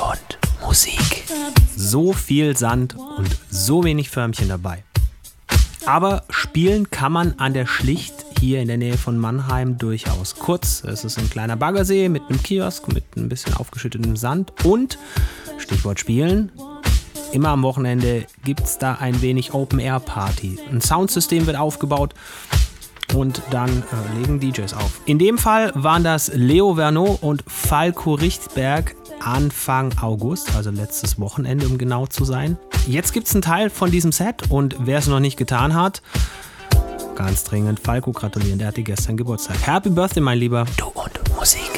und Musik. So viel Sand und so wenig Förmchen dabei. Aber spielen kann man an der Schlicht hier in der Nähe von Mannheim durchaus. Kurz, es ist ein kleiner Baggersee mit einem Kiosk, mit ein bisschen aufgeschüttetem Sand und, Stichwort Spielen, immer am Wochenende gibt es da ein wenig Open-Air-Party. Ein Soundsystem wird aufgebaut und dann äh, legen DJs auf. In dem Fall waren das Leo Vernot und Falco Richtberg Anfang August, also letztes Wochenende, um genau zu sein. Jetzt gibt es einen Teil von diesem Set und wer es noch nicht getan hat, ganz dringend Falco gratulieren, der hatte gestern Geburtstag. Happy Birthday, mein Lieber. Du und Musik.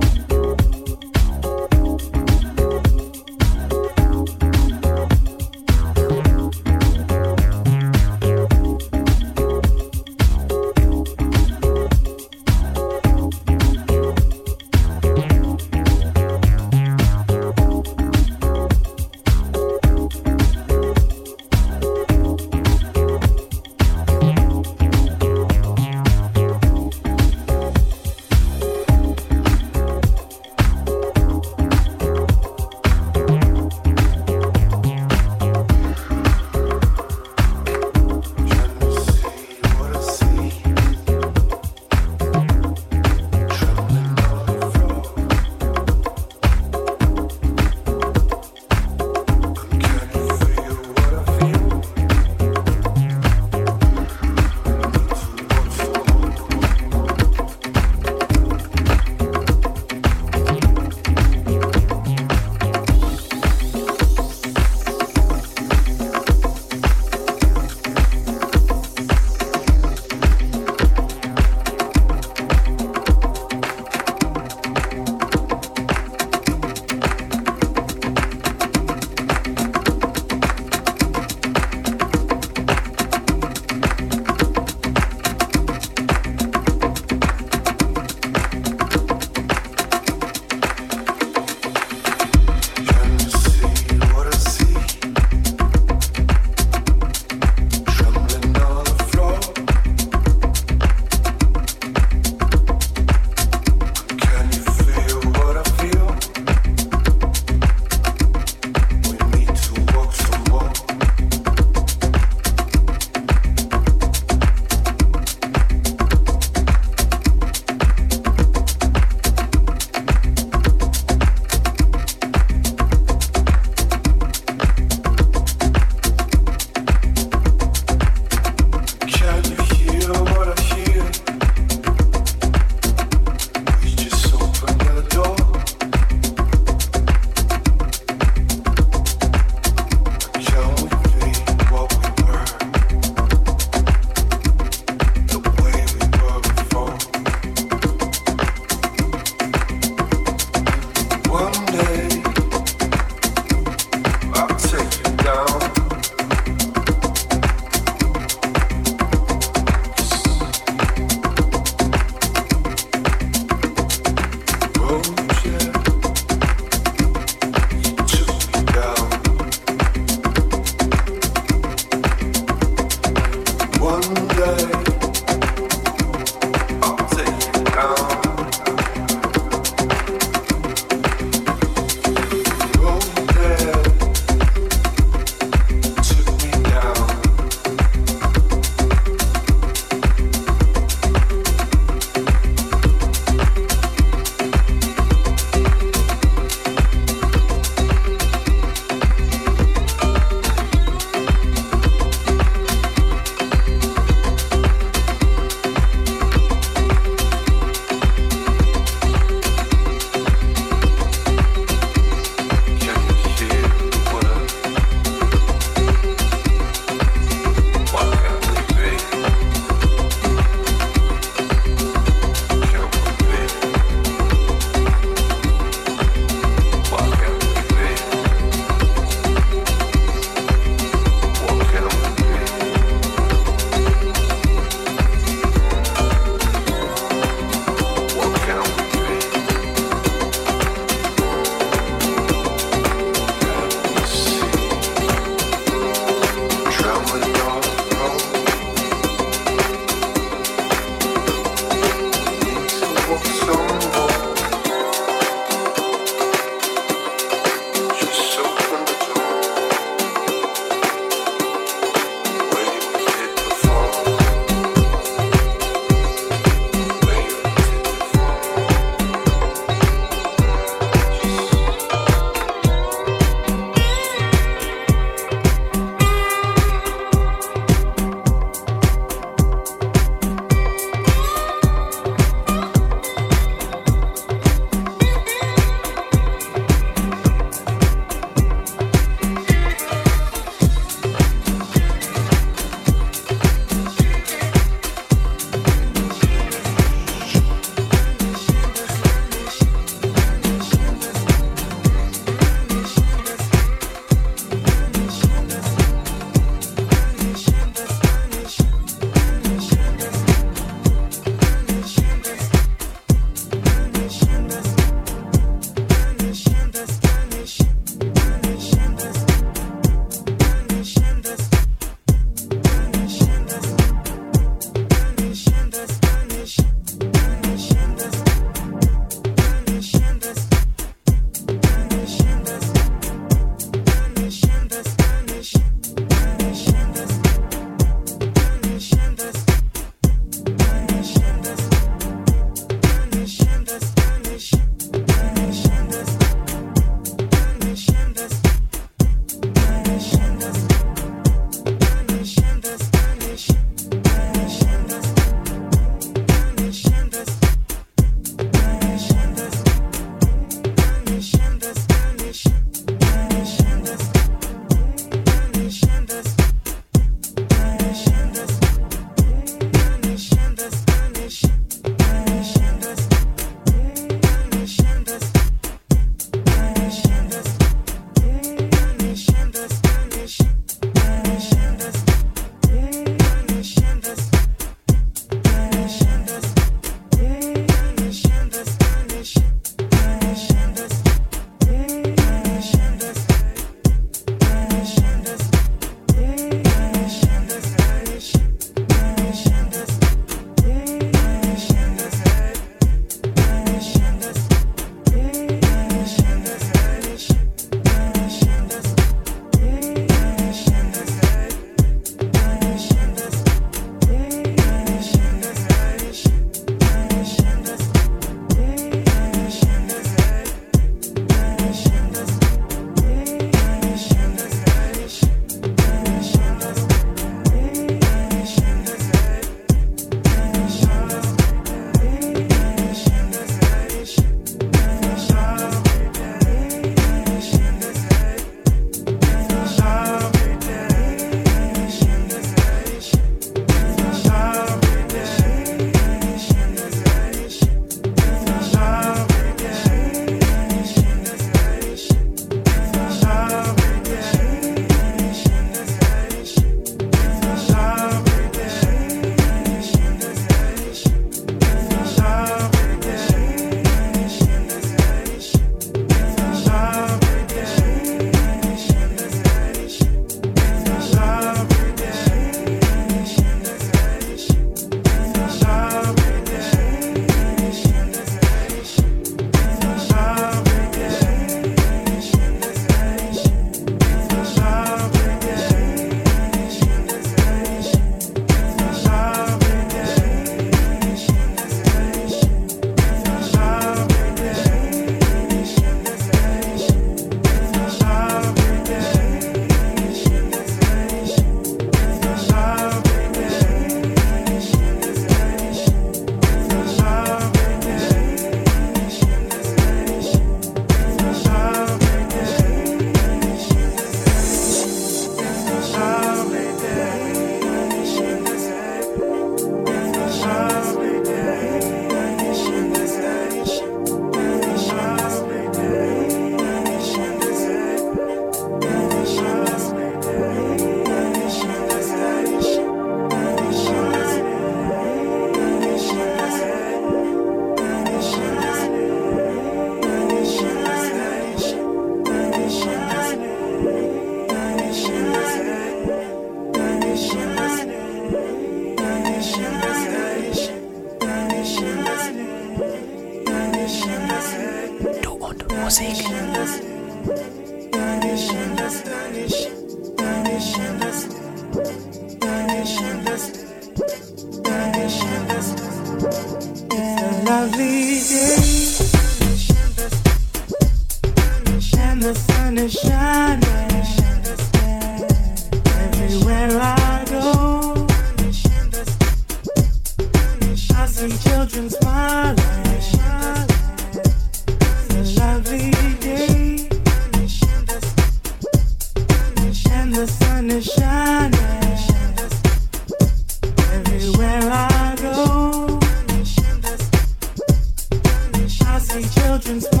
distance.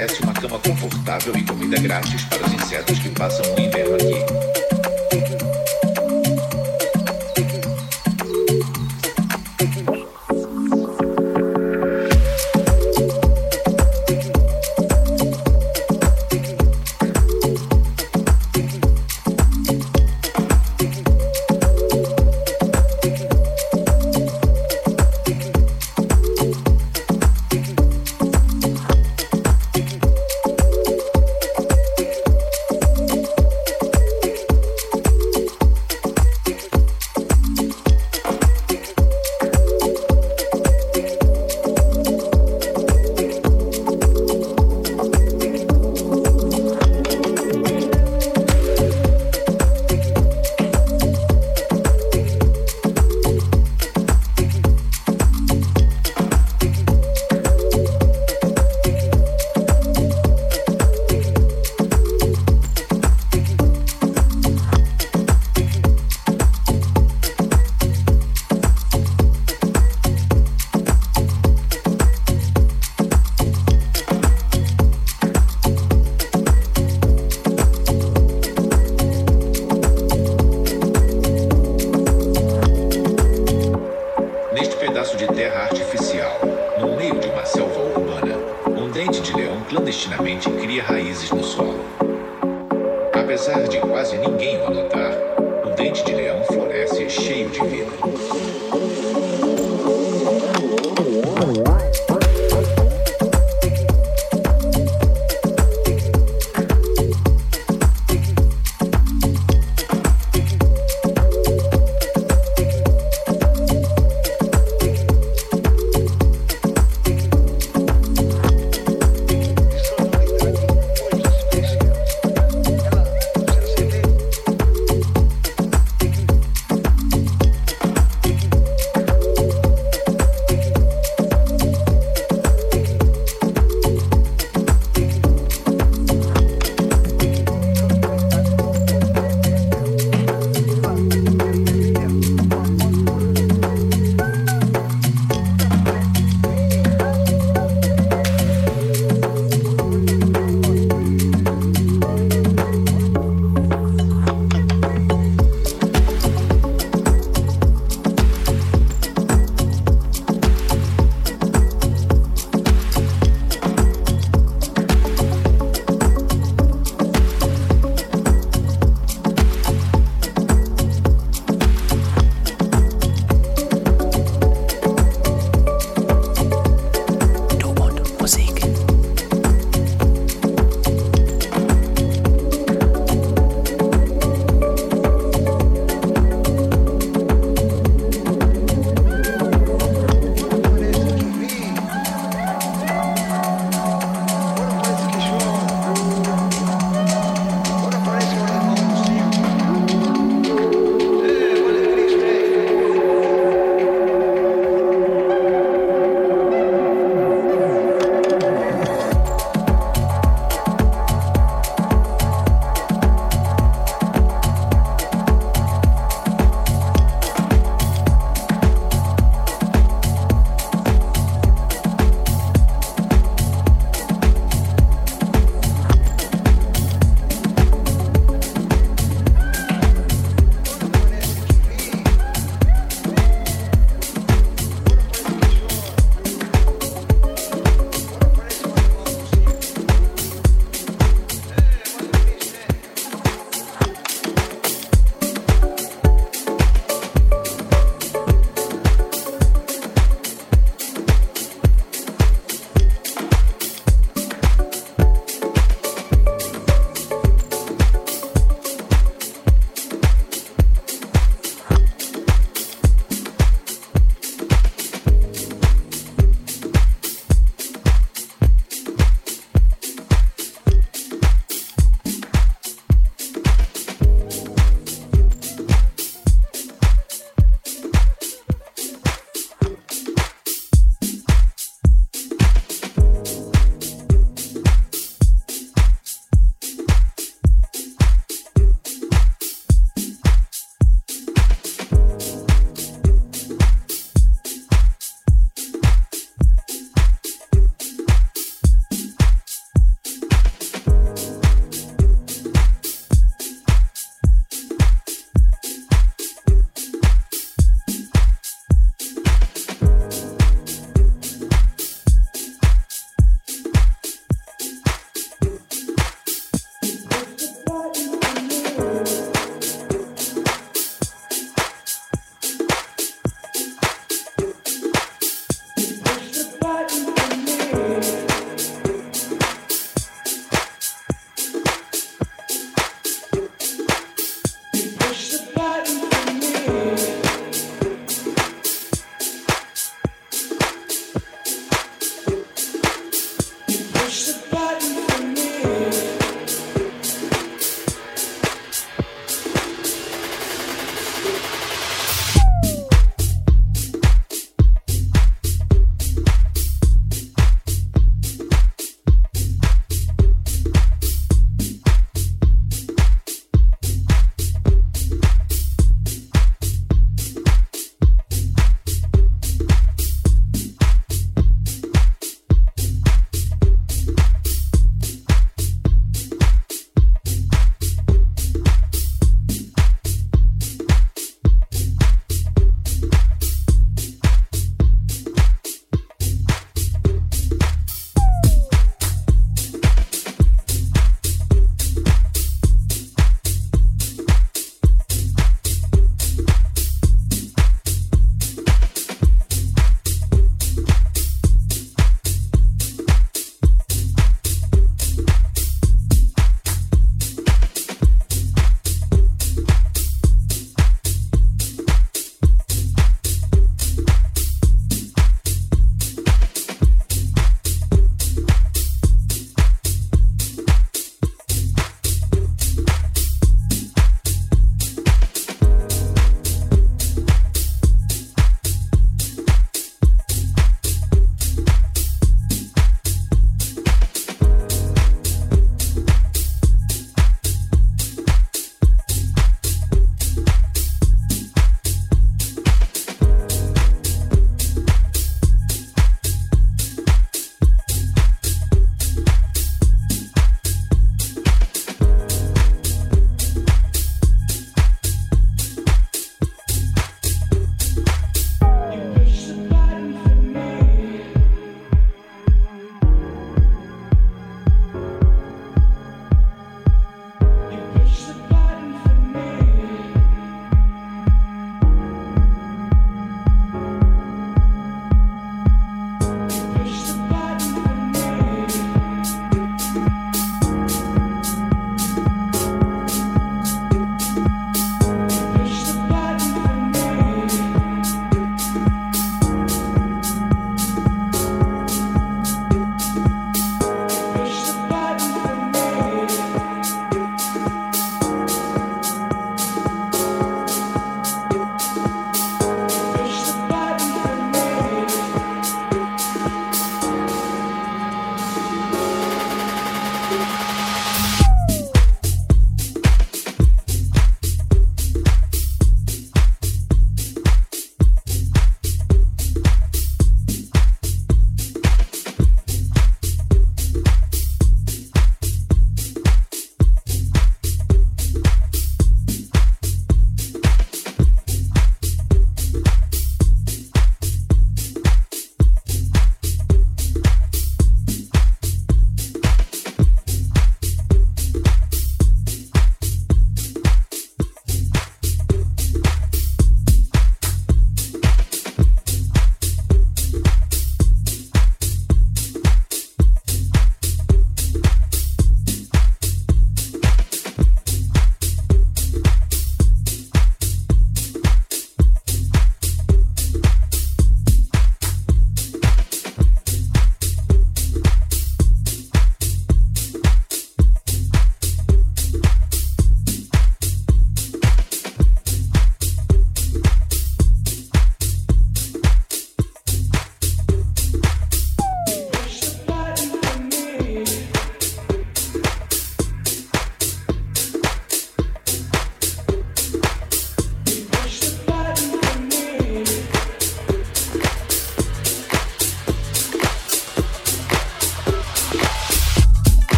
oferece uma cama confortável e comida grátis para os insetos que passam o inverno aqui.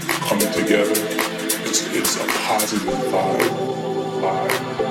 Coming together. It's, it's a positive vibe. vibe.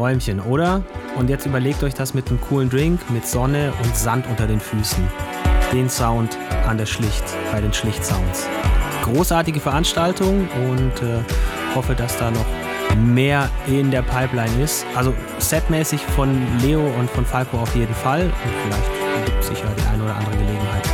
Träumchen, oder? Und jetzt überlegt euch das mit einem coolen Drink, mit Sonne und Sand unter den Füßen. Den Sound an der Schlicht, bei den Schlicht-Sounds. Großartige Veranstaltung und äh, hoffe, dass da noch mehr in der Pipeline ist. Also setmäßig von Leo und von Falco auf jeden Fall. Und vielleicht gibt es sicher die eine oder andere Gelegenheit,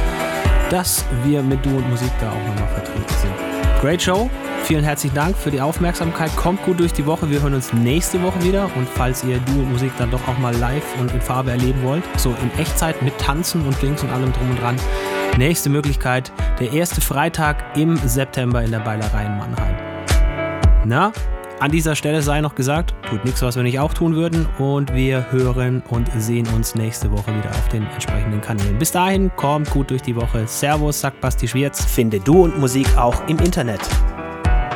dass wir mit Du und Musik da auch nochmal vertreten sind. Great Show. Vielen herzlichen Dank für die Aufmerksamkeit. Kommt gut durch die Woche. Wir hören uns nächste Woche wieder. Und falls ihr Du und Musik dann doch auch mal live und in Farbe erleben wollt, so in Echtzeit mit Tanzen und Links und allem drum und dran, nächste Möglichkeit, der erste Freitag im September in der Beilerei in Mannheim. Na, an dieser Stelle sei noch gesagt, tut nichts, was wir nicht auch tun würden. Und wir hören und sehen uns nächste Woche wieder auf den entsprechenden Kanälen. Bis dahin, kommt gut durch die Woche. Servus, sagt Basti Schwierz. Finde Du und Musik auch im Internet.